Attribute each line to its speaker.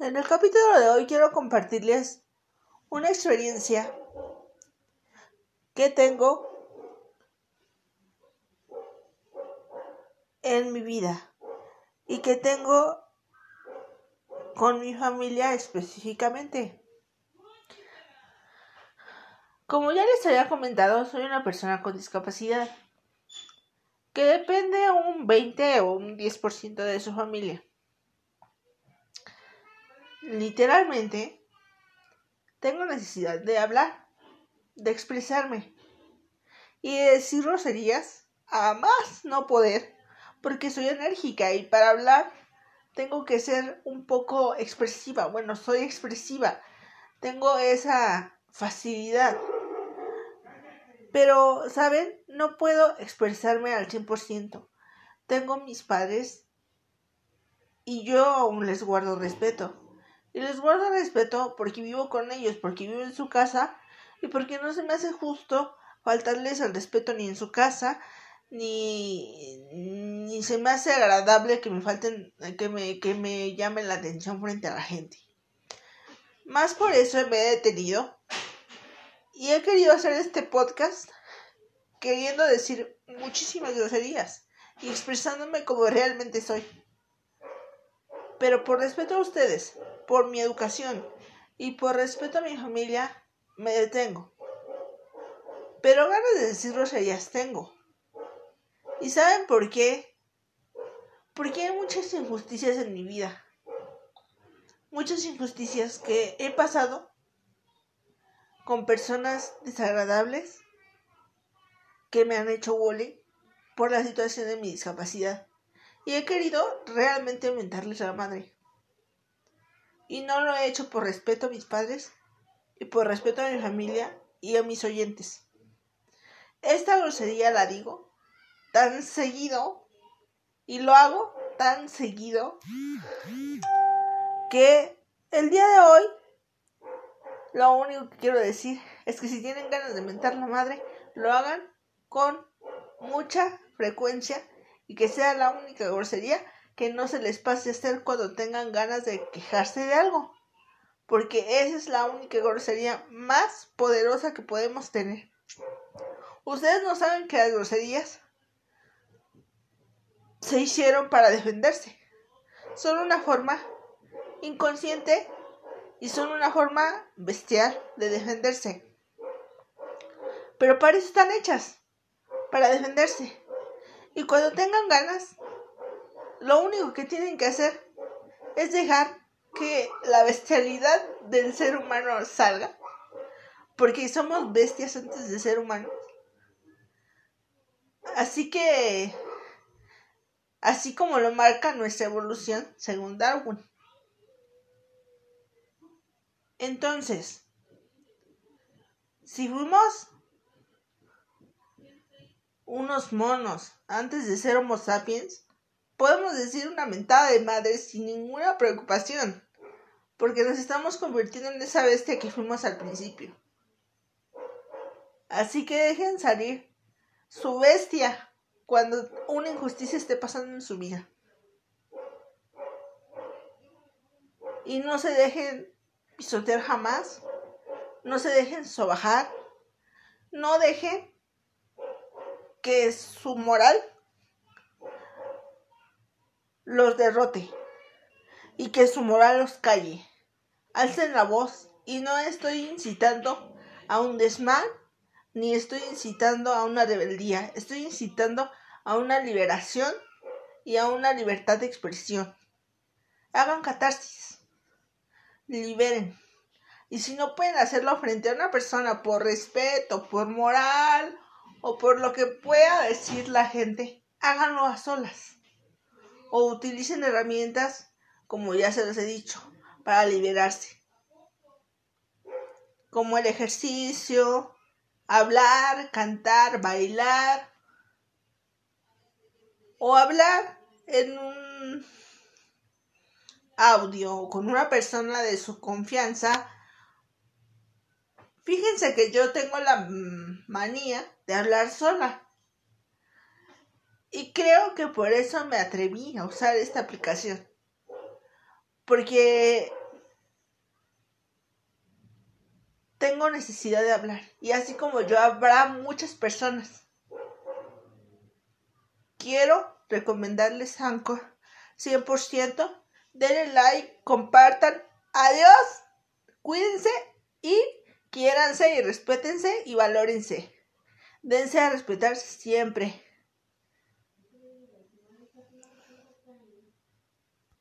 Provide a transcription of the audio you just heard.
Speaker 1: En el capítulo de hoy quiero compartirles una experiencia que tengo en mi vida y que tengo con mi familia específicamente. Como ya les había comentado, soy una persona con discapacidad que depende un 20 o un 10% de su familia. Literalmente, tengo necesidad de hablar, de expresarme y de decir groserías a más no poder, porque soy enérgica y para hablar tengo que ser un poco expresiva. Bueno, soy expresiva, tengo esa facilidad. Pero, ¿saben? No puedo expresarme al 100%. Tengo mis padres y yo aún les guardo respeto. Y les guardo respeto porque vivo con ellos, porque vivo en su casa y porque no se me hace justo faltarles el respeto ni en su casa, ni, ni se me hace agradable que me falten, que me, que me llamen la atención frente a la gente. Más por eso me he detenido y he querido hacer este podcast queriendo decir muchísimas groserías y expresándome como realmente soy. Pero por respeto a ustedes, por mi educación y por respeto a mi familia, me detengo. Pero ganas de decir groserías tengo. ¿Y saben por qué? Porque hay muchas injusticias en mi vida. Muchas injusticias que he pasado con personas desagradables que me han hecho bullying por la situación de mi discapacidad. Y he querido realmente mentarles a la madre. Y no lo he hecho por respeto a mis padres y por respeto a mi familia y a mis oyentes. Esta grosería la digo tan seguido y lo hago tan seguido que el día de hoy lo único que quiero decir es que si tienen ganas de mentar la madre, lo hagan con mucha frecuencia y que sea la única grosería que no se les pase hacer cuando tengan ganas de quejarse de algo. Porque esa es la única grosería más poderosa que podemos tener. Ustedes no saben que las groserías se hicieron para defenderse. Son una forma inconsciente y son una forma bestial de defenderse. Pero para eso están hechas, para defenderse. Y cuando tengan ganas, lo único que tienen que hacer es dejar que la bestialidad del ser humano salga. Porque somos bestias antes de ser humanos. Así que, así como lo marca nuestra evolución según Darwin. Entonces, si fuimos unos monos antes de ser Homo sapiens, podemos decir una mentada de madre sin ninguna preocupación, porque nos estamos convirtiendo en esa bestia que fuimos al principio. Así que dejen salir su bestia cuando una injusticia esté pasando en su vida. Y no se dejen pisotear jamás. No se dejen sobajar. No dejen que su moral los derrote y que su moral los calle. Alcen la voz y no estoy incitando a un desmán ni estoy incitando a una rebeldía. Estoy incitando a una liberación y a una libertad de expresión. Hagan catarsis liberen. Y si no pueden hacerlo frente a una persona por respeto, por moral o por lo que pueda decir la gente, háganlo a solas. O utilicen herramientas, como ya se los he dicho, para liberarse. Como el ejercicio, hablar, cantar, bailar. O hablar en un audio con una persona de su confianza, fíjense que yo tengo la manía de hablar sola. Y creo que por eso me atreví a usar esta aplicación. Porque tengo necesidad de hablar. Y así como yo habrá muchas personas. Quiero recomendarles Anchor 100%. Denle like, compartan. Adiós. Cuídense y quiéranse y respétense y valórense. Dense a respetarse siempre.